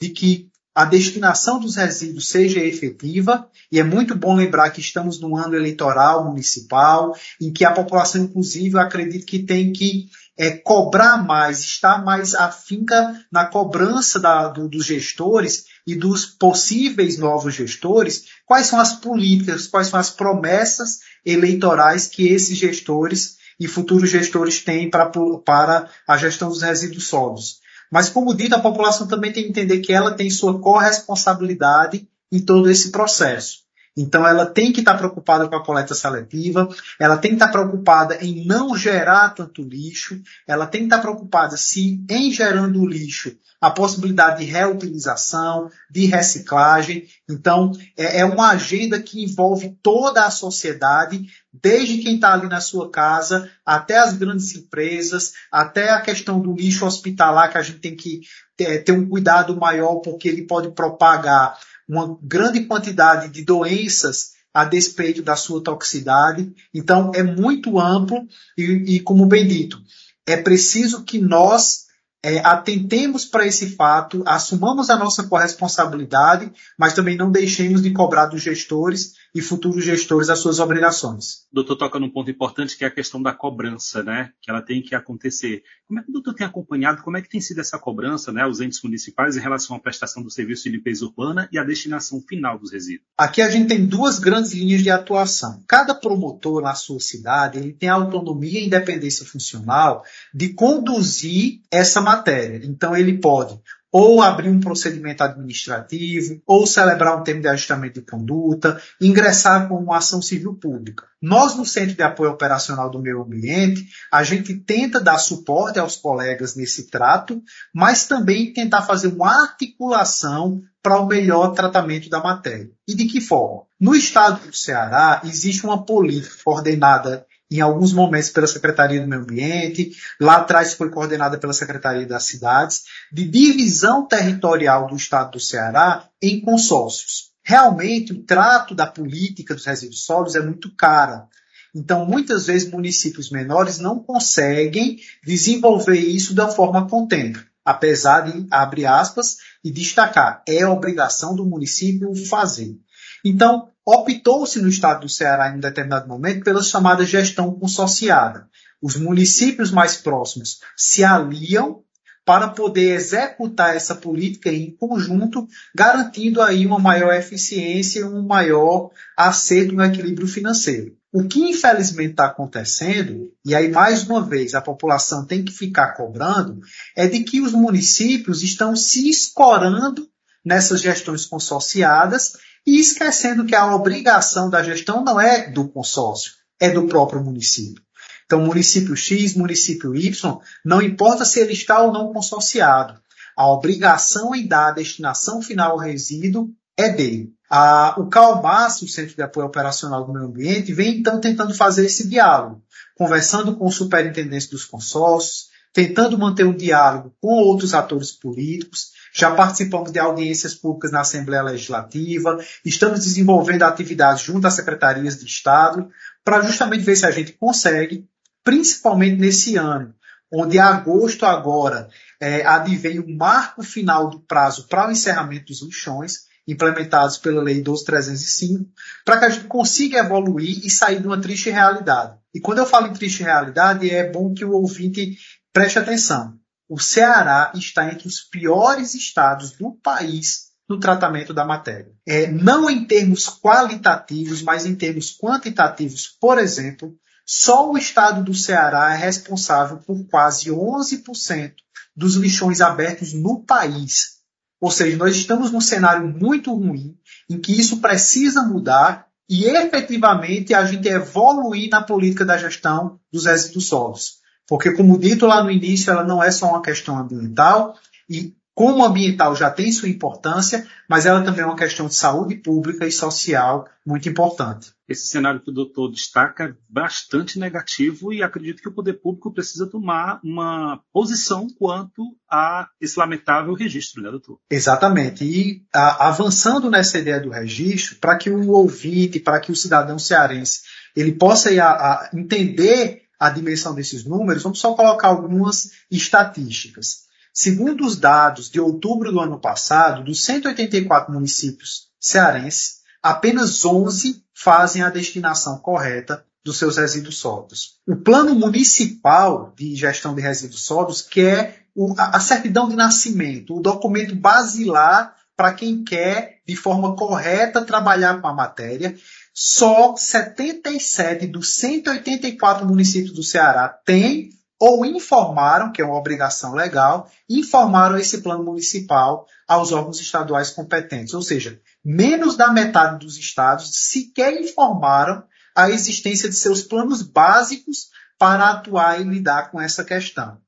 de que a destinação dos resíduos seja efetiva, e é muito bom lembrar que estamos no ano eleitoral municipal, em que a população, inclusive, eu acredito que tem que é, cobrar mais, estar mais afinca na cobrança da, do, dos gestores e dos possíveis novos gestores, quais são as políticas, quais são as promessas eleitorais que esses gestores e futuros gestores têm para, para a gestão dos resíduos sólidos. Mas, como dito, a população também tem que entender que ela tem sua corresponsabilidade em todo esse processo. Então, ela tem que estar preocupada com a coleta seletiva, ela tem que estar preocupada em não gerar tanto lixo, ela tem que estar preocupada se, em gerando o lixo, a possibilidade de reutilização, de reciclagem. Então, é, é uma agenda que envolve toda a sociedade, desde quem está ali na sua casa, até as grandes empresas, até a questão do lixo hospitalar, que a gente tem que ter, ter um cuidado maior, porque ele pode propagar uma grande quantidade de doenças a despeito da sua toxicidade. Então, é muito amplo e, e como bem dito, é preciso que nós é, atentemos para esse fato, assumamos a nossa corresponsabilidade, mas também não deixemos de cobrar dos gestores e futuros gestores as suas obrigações. O doutor toca num ponto importante que é a questão da cobrança, né? Que ela tem que acontecer. Como é que o doutor tem acompanhado, como é que tem sido essa cobrança, né, aos entes municipais em relação à prestação do serviço de limpeza urbana e a destinação final dos resíduos? Aqui a gente tem duas grandes linhas de atuação. Cada promotor na sua cidade ele tem autonomia e independência funcional de conduzir essa matéria. Então ele pode ou abrir um procedimento administrativo, ou celebrar um termo de ajustamento de conduta, ingressar com uma ação civil pública. Nós, no Centro de Apoio Operacional do Meio Ambiente, a gente tenta dar suporte aos colegas nesse trato, mas também tentar fazer uma articulação para o melhor tratamento da matéria. E de que forma? No estado do Ceará, existe uma política coordenada em alguns momentos pela Secretaria do Meio Ambiente, lá atrás foi coordenada pela Secretaria das Cidades, de divisão territorial do Estado do Ceará em consórcios. Realmente, o trato da política dos resíduos sólidos é muito cara. Então, muitas vezes, municípios menores não conseguem desenvolver isso da forma contente, apesar de, abre aspas, e destacar, é obrigação do município fazer. Então, optou-se no estado do Ceará em um determinado momento pela chamada gestão consorciada. Os municípios mais próximos se aliam para poder executar essa política em conjunto, garantindo aí uma maior eficiência e um maior acerto no equilíbrio financeiro. O que infelizmente está acontecendo, e aí mais uma vez a população tem que ficar cobrando, é de que os municípios estão se escorando nessas gestões consorciadas e esquecendo que a obrigação da gestão não é do consórcio, é do próprio município. Então, município X, município Y, não importa se ele está ou não consorciado, a obrigação em dar a destinação final ao resíduo é dele. A, o CALMAS, o Centro de Apoio Operacional do Meio Ambiente, vem então tentando fazer esse diálogo, conversando com o superintendente dos consórcios, tentando manter um diálogo com outros atores políticos, já participamos de audiências públicas na Assembleia Legislativa, estamos desenvolvendo atividades junto às secretarias de Estado, para justamente ver se a gente consegue, principalmente nesse ano, onde agosto agora é, advém o marco final do prazo para o encerramento dos lixões, implementados pela Lei 12305, para que a gente consiga evoluir e sair de uma triste realidade. E quando eu falo em triste realidade, é bom que o ouvinte preste atenção o Ceará está entre os piores estados do país no tratamento da matéria. É, não em termos qualitativos, mas em termos quantitativos. Por exemplo, só o estado do Ceará é responsável por quase 11% dos lixões abertos no país. Ou seja, nós estamos num cenário muito ruim, em que isso precisa mudar e efetivamente a gente evoluir na política da gestão dos resíduos sólidos. Porque, como dito lá no início, ela não é só uma questão ambiental, e como ambiental já tem sua importância, mas ela também é uma questão de saúde pública e social muito importante. Esse cenário que o doutor destaca é bastante negativo e acredito que o poder público precisa tomar uma posição quanto a esse lamentável registro, né, doutor? Exatamente. E a, avançando nessa ideia do registro, para que o ouvinte, para que o cidadão cearense, ele possa a, a entender a dimensão desses números, vamos só colocar algumas estatísticas. Segundo os dados de outubro do ano passado, dos 184 municípios cearenses, apenas 11 fazem a destinação correta dos seus resíduos sólidos. O Plano Municipal de Gestão de Resíduos Sólidos, que é a certidão de nascimento, o documento basilar para quem quer, de forma correta, trabalhar com a matéria, só 77 dos 184 municípios do Ceará têm ou informaram, que é uma obrigação legal, informaram esse plano municipal aos órgãos estaduais competentes. Ou seja, menos da metade dos estados sequer informaram a existência de seus planos básicos para atuar e lidar com essa questão.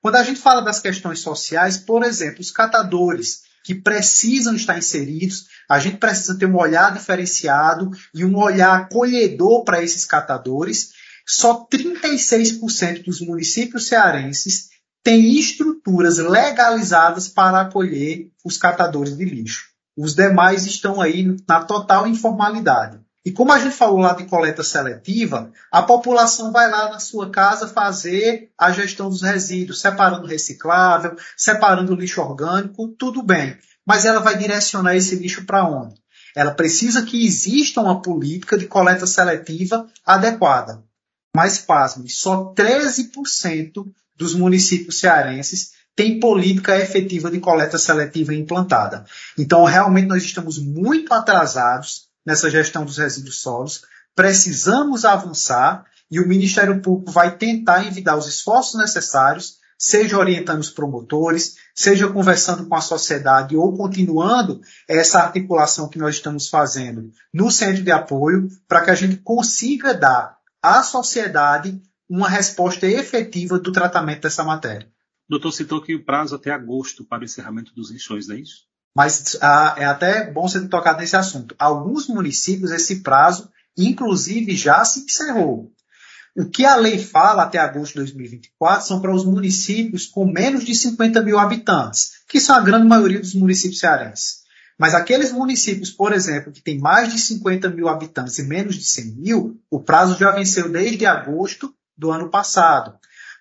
Quando a gente fala das questões sociais, por exemplo, os catadores que precisam estar inseridos, a gente precisa ter um olhar diferenciado e um olhar acolhedor para esses catadores. Só 36% dos municípios cearenses têm estruturas legalizadas para acolher os catadores de lixo. Os demais estão aí na total informalidade. E como a gente falou lá de coleta seletiva, a população vai lá na sua casa fazer a gestão dos resíduos, separando reciclável, separando lixo orgânico, tudo bem. Mas ela vai direcionar esse lixo para onde? Ela precisa que exista uma política de coleta seletiva adequada. Mas, pasme, só 13% dos municípios cearenses tem política efetiva de coleta seletiva implantada. Então, realmente, nós estamos muito atrasados nessa gestão dos resíduos sólidos, precisamos avançar e o Ministério Público vai tentar envidar os esforços necessários, seja orientando os promotores, seja conversando com a sociedade ou continuando essa articulação que nós estamos fazendo no centro de apoio, para que a gente consiga dar à sociedade uma resposta efetiva do tratamento dessa matéria. O doutor citou que o prazo até agosto para o encerramento dos lixões, não é isso? Mas ah, é até bom ter tocado nesse assunto. Alguns municípios, esse prazo, inclusive, já se encerrou. O que a lei fala até agosto de 2024 são para os municípios com menos de 50 mil habitantes, que são a grande maioria dos municípios cearenses. Mas aqueles municípios, por exemplo, que têm mais de 50 mil habitantes e menos de 100 mil, o prazo já venceu desde agosto do ano passado.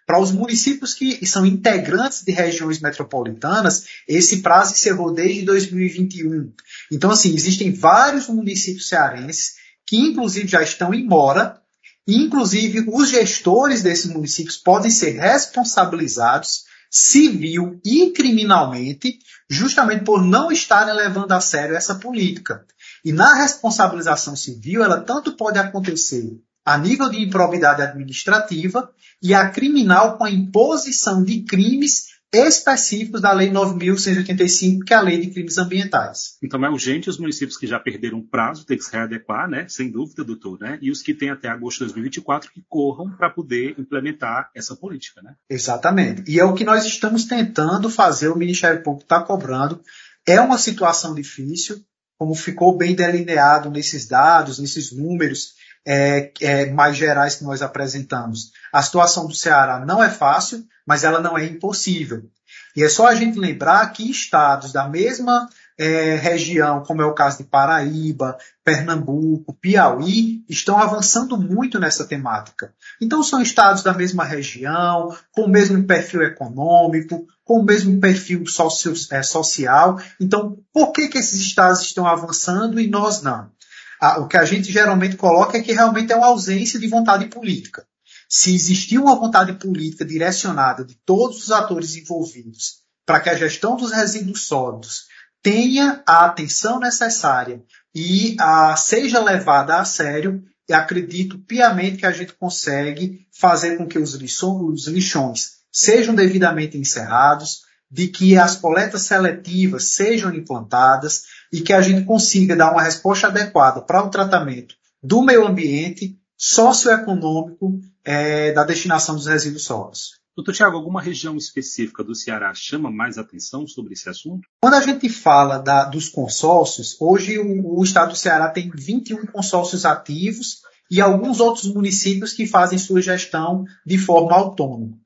Para os municípios que são integrantes de regiões metropolitanas, esse prazo encerrou desde 2021. Então, assim, existem vários municípios cearenses que, inclusive, já estão em mora, inclusive, os gestores desses municípios podem ser responsabilizados civil e criminalmente, justamente por não estarem levando a sério essa política. E na responsabilização civil, ela tanto pode acontecer a nível de improbidade administrativa e a criminal com a imposição de crimes específicos da Lei 9.185, que é a Lei de Crimes Ambientais. Então é urgente os municípios que já perderam o prazo ter que se readequar, né? sem dúvida, doutor, né? e os que têm até agosto de 2024 que corram para poder implementar essa política. Né? Exatamente. E é o que nós estamos tentando fazer, o Ministério Público está cobrando. É uma situação difícil, como ficou bem delineado nesses dados, nesses números é, é, mais gerais que nós apresentamos. A situação do Ceará não é fácil, mas ela não é impossível. E é só a gente lembrar que estados da mesma é, região, como é o caso de Paraíba, Pernambuco, Piauí, estão avançando muito nessa temática. Então, são estados da mesma região, com o mesmo perfil econômico, com o mesmo perfil socio, é, social. Então, por que, que esses estados estão avançando e nós não? A, o que a gente geralmente coloca é que realmente é uma ausência de vontade política. Se existir uma vontade política direcionada de todos os atores envolvidos para que a gestão dos resíduos sólidos tenha a atenção necessária e a, seja levada a sério, eu acredito piamente que a gente consegue fazer com que os, os lixões sejam devidamente encerrados, de que as coletas seletivas sejam implantadas e que a gente consiga dar uma resposta adequada para o tratamento do meio ambiente socioeconômico é, da destinação dos resíduos sólidos. Doutor Tiago, alguma região específica do Ceará chama mais atenção sobre esse assunto? Quando a gente fala da, dos consórcios, hoje o, o, estado do Ceará tem 21 consórcios ativos e alguns outros municípios que fazem sua gestão de forma autônoma.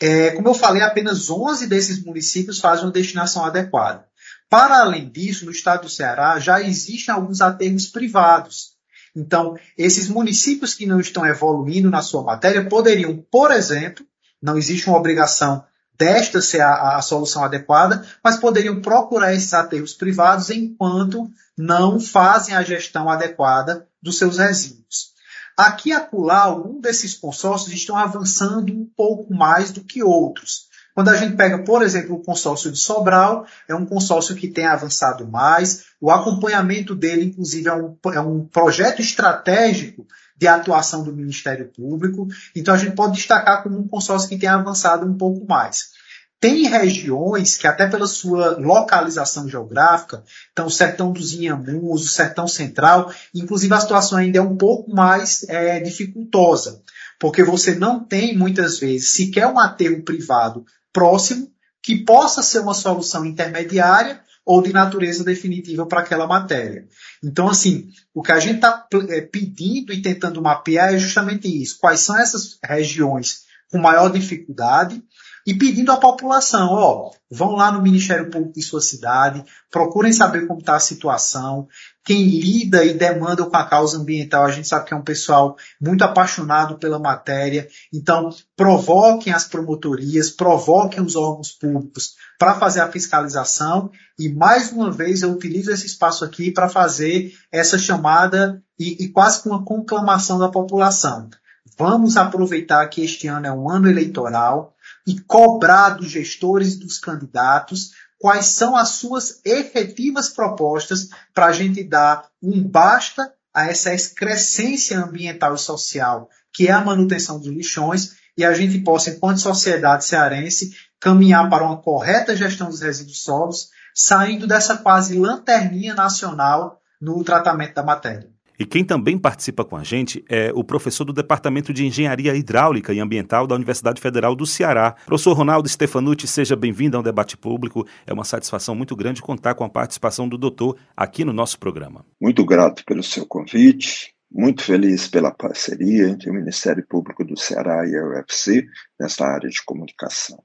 É, como eu falei, apenas 11 desses municípios fazem uma destinação adequada. Para além disso, no estado do Ceará já existem alguns aterros privados. Então, esses municípios que não estão evoluindo na sua matéria poderiam, por exemplo, não existe uma obrigação desta ser a, a, solução adequada, mas poderiam procurar esses aterros privados enquanto não fazem a gestão adequada dos seus resíduos. Aqui e acolá, algum desses consórcios estão avançando um pouco mais do que outros. Quando a gente pega, por exemplo, o consórcio de Sobral, é um consórcio que tem avançado mais. O acompanhamento dele, inclusive, é um, é um projeto estratégico de atuação do Ministério Público. Então, a gente pode destacar como um consórcio que tem avançado um pouco mais. tem regiões que, até pela sua localização geográfica, então o sertão dos Inhamus, o sertão central, inclusive a situação ainda é um pouco mais é, dificultosa, porque você não tem, muitas vezes, sequer um aterro privado próximo que possa ser uma solução intermediária ou de natureza definitiva para aquela matéria. Então, assim, o que a gente está é, pedindo e tentando mapear é justamente isso. Quais são essas regiões com maior dificuldade e pedindo à população, ó, vão lá no Ministério Público de sua cidade, procurem saber como está a situação. Quem lida e demanda com a causa ambiental, a gente sabe que é um pessoal muito apaixonado pela matéria. Então, provoquem as promotorias, provoquem os órgãos públicos para fazer a fiscalização. E mais uma vez eu utilizo esse espaço aqui para fazer essa chamada e, e quase com uma conclamação da população. Vamos aproveitar que este ano é um ano eleitoral e cobrar dos gestores e dos candidatos quais são as suas efetivas propostas para a gente dar um basta a essa excrescência ambiental e social, que é a manutenção dos lixões, e a gente possa, enquanto sociedade cearense, caminhar para uma correta gestão dos resíduos sólidos, saindo dessa quase lanterninha nacional no tratamento da matéria. E quem também participa com a gente é o professor do Departamento de Engenharia Hidráulica e Ambiental da Universidade Federal do Ceará. Professor Ronaldo Stefanucci, seja bem-vindo ao debate público. É uma satisfação muito grande contar com a participação do doutor aqui no nosso programa. Muito grato pelo seu convite. Muito feliz pela parceria entre o Ministério Público do Ceará e a UFC nesta área de comunicação.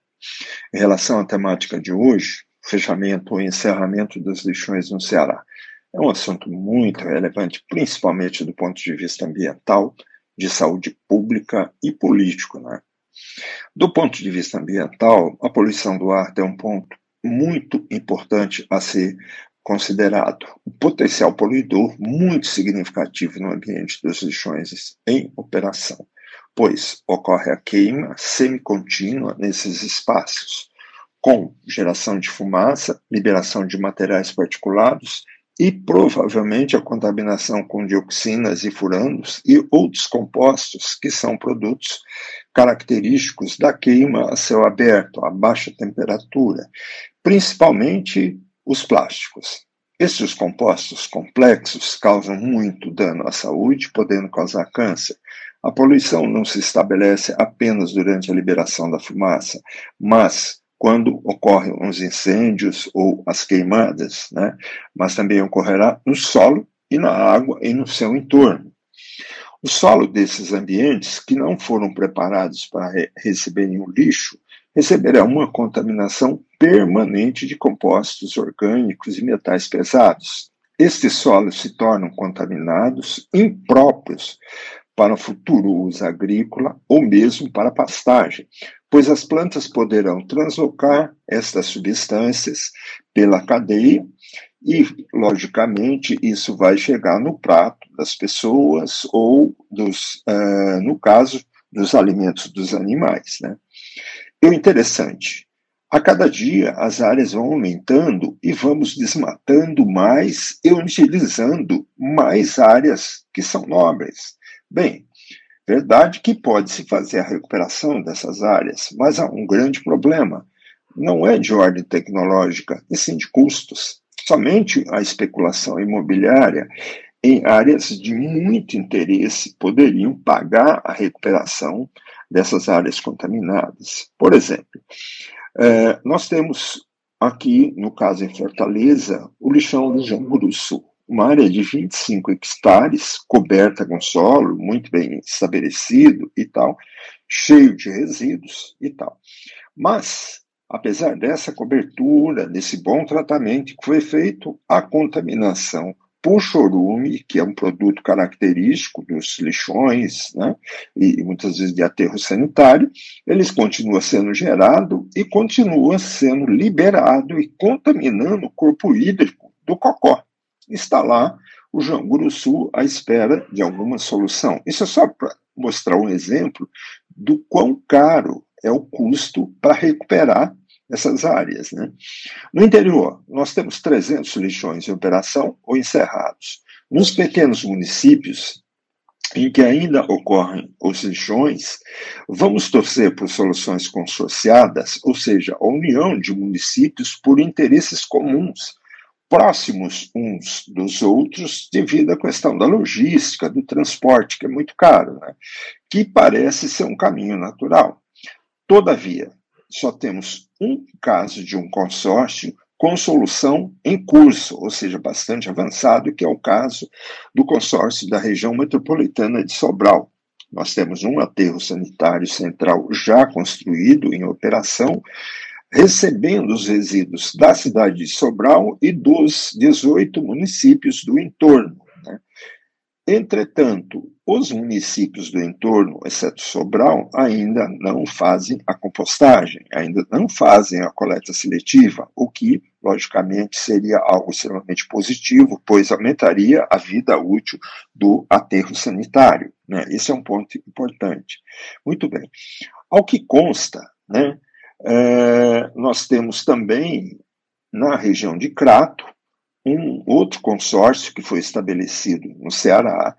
Em relação à temática de hoje, fechamento ou encerramento dos lixões no Ceará. É um assunto muito relevante, principalmente do ponto de vista ambiental, de saúde pública e político. Né? Do ponto de vista ambiental, a poluição do ar tem um ponto muito importante a ser considerado. O potencial poluidor muito significativo no ambiente dos lixões em operação, pois ocorre a queima semicontínua nesses espaços, com geração de fumaça, liberação de materiais particulados e provavelmente a contaminação com dioxinas e furandos e outros compostos que são produtos característicos da queima a céu aberto, a baixa temperatura, principalmente os plásticos. Esses compostos complexos causam muito dano à saúde, podendo causar câncer. A poluição não se estabelece apenas durante a liberação da fumaça, mas quando ocorrem os incêndios ou as queimadas, né? mas também ocorrerá no solo e na água e no seu entorno. O solo desses ambientes, que não foram preparados para re receberem o lixo, receberá uma contaminação permanente de compostos orgânicos e metais pesados. Estes solos se tornam contaminados, impróprios para o futuro uso agrícola ou mesmo para pastagem, pois as plantas poderão translocar estas substâncias pela cadeia e, logicamente, isso vai chegar no prato das pessoas ou, dos, uh, no caso, dos alimentos dos animais. Né? E o interessante, a cada dia as áreas vão aumentando e vamos desmatando mais e utilizando mais áreas que são nobres. Bem, Verdade que pode-se fazer a recuperação dessas áreas, mas há um grande problema. Não é de ordem tecnológica, e sim de custos. Somente a especulação imobiliária em áreas de muito interesse poderiam pagar a recuperação dessas áreas contaminadas. Por exemplo, eh, nós temos aqui, no caso em Fortaleza, o lixão do Jamburu Sul uma área de 25 hectares, coberta com solo, muito bem estabelecido e tal, cheio de resíduos e tal. Mas, apesar dessa cobertura, desse bom tratamento que foi feito, a contaminação por chorume, que é um produto característico dos lixões, né, e muitas vezes de aterro sanitário, eles continuam sendo gerado e continua sendo liberado e contaminando o corpo hídrico do cocó está lá o Janguru Sul à espera de alguma solução. Isso é só para mostrar um exemplo do quão caro é o custo para recuperar essas áreas. Né? No interior, nós temos 300 lixões em operação ou encerrados. Nos pequenos municípios, em que ainda ocorrem os lixões, vamos torcer por soluções consorciadas, ou seja, a união de municípios por interesses comuns, próximos uns dos outros, devido à questão da logística, do transporte, que é muito caro, né? que parece ser um caminho natural. Todavia, só temos um caso de um consórcio com solução em curso, ou seja, bastante avançado, que é o caso do consórcio da região metropolitana de Sobral. Nós temos um aterro sanitário central já construído, em operação, recebendo os resíduos da cidade de Sobral e dos 18 municípios do entorno. Né? Entretanto, os municípios do entorno, exceto Sobral, ainda não fazem a compostagem, ainda não fazem a coleta seletiva, o que, logicamente, seria algo extremamente positivo, pois aumentaria a vida útil do aterro sanitário. Né? Esse é um ponto importante. Muito bem. Ao que consta, né, é, nós temos também, na região de Crato, um outro consórcio que foi estabelecido no Ceará,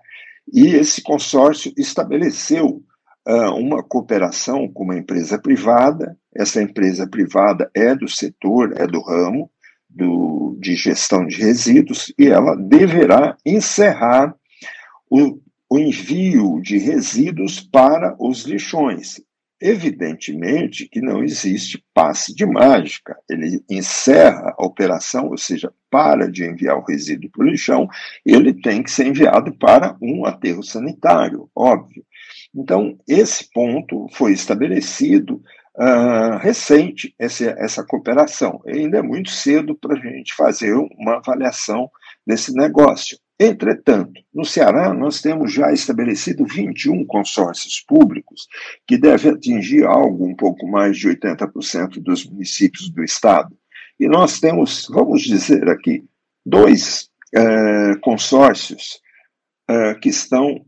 e esse consórcio estabeleceu uh, uma cooperação com uma empresa privada. Essa empresa privada é do setor, é do ramo do, de gestão de resíduos, e ela deverá encerrar o, o envio de resíduos para os lixões. Evidentemente que não existe passe de mágica. Ele encerra a operação, ou seja, para de enviar o resíduo para o lixão, ele tem que ser enviado para um aterro sanitário, óbvio. Então, esse ponto foi estabelecido uh, recente, essa, essa cooperação. Ainda é muito cedo para a gente fazer uma avaliação desse negócio. Entretanto, no Ceará, nós temos já estabelecido 21 consórcios públicos, que devem atingir algo um pouco mais de 80% dos municípios do estado. E nós temos, vamos dizer aqui, dois é, consórcios é, que estão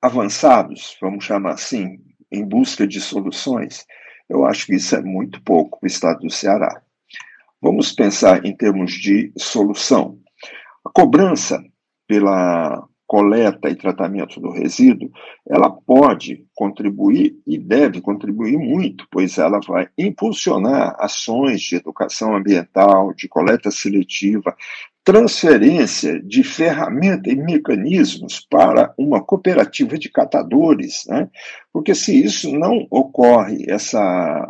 avançados, vamos chamar assim, em busca de soluções. Eu acho que isso é muito pouco para o estado do Ceará. Vamos pensar em termos de solução. A cobrança pela coleta e tratamento do resíduo, ela pode contribuir e deve contribuir muito, pois ela vai impulsionar ações de educação ambiental, de coleta seletiva, transferência de ferramenta e mecanismos para uma cooperativa de catadores, né? Porque se isso não ocorre, essa,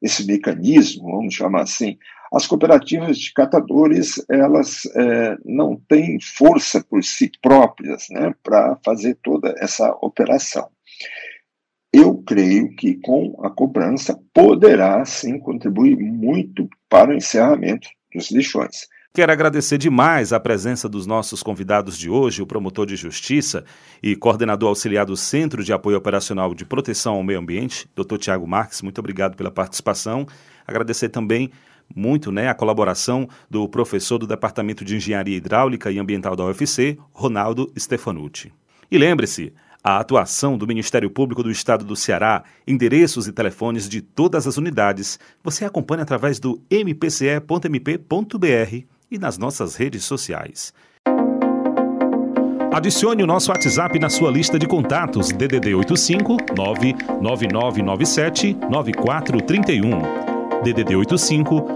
esse mecanismo, vamos chamar assim, as cooperativas de catadores elas é, não têm força por si próprias né, para fazer toda essa operação. Eu creio que com a cobrança poderá sim contribuir muito para o encerramento dos lixões. Quero agradecer demais a presença dos nossos convidados de hoje, o promotor de justiça e coordenador auxiliar do Centro de Apoio Operacional de Proteção ao Meio Ambiente, Dr. Tiago Marques. Muito obrigado pela participação. Agradecer também muito né, a colaboração do professor do Departamento de Engenharia Hidráulica e Ambiental da UFC, Ronaldo Stefanucci. E lembre-se, a atuação do Ministério Público do Estado do Ceará, endereços e telefones de todas as unidades, você acompanha através do mpce.mp.br e nas nossas redes sociais. Adicione o nosso WhatsApp na sua lista de contatos DDD 85 99997 9431. DDD 85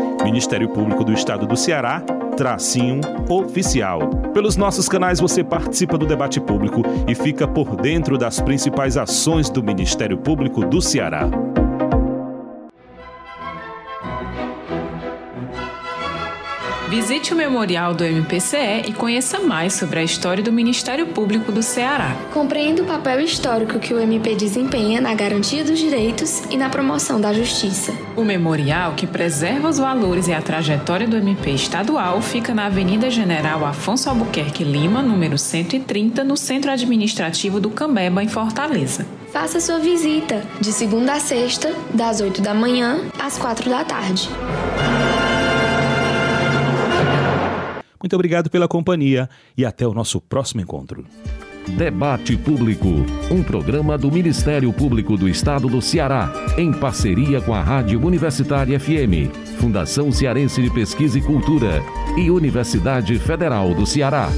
Ministério Público do Estado do Ceará, tracinho oficial. Pelos nossos canais você participa do debate público e fica por dentro das principais ações do Ministério Público do Ceará. Visite o memorial do MPCE e conheça mais sobre a história do Ministério Público do Ceará. Compreenda o papel histórico que o MP desempenha na garantia dos direitos e na promoção da justiça. O memorial, que preserva os valores e a trajetória do MP estadual, fica na Avenida General Afonso Albuquerque Lima, número 130, no Centro Administrativo do Cambeba, em Fortaleza. Faça sua visita de segunda a sexta, das 8 da manhã às 4 da tarde. Muito obrigado pela companhia e até o nosso próximo encontro. Debate Público, um programa do Ministério Público do Estado do Ceará, em parceria com a Rádio Universitária FM, Fundação Cearense de Pesquisa e Cultura e Universidade Federal do Ceará.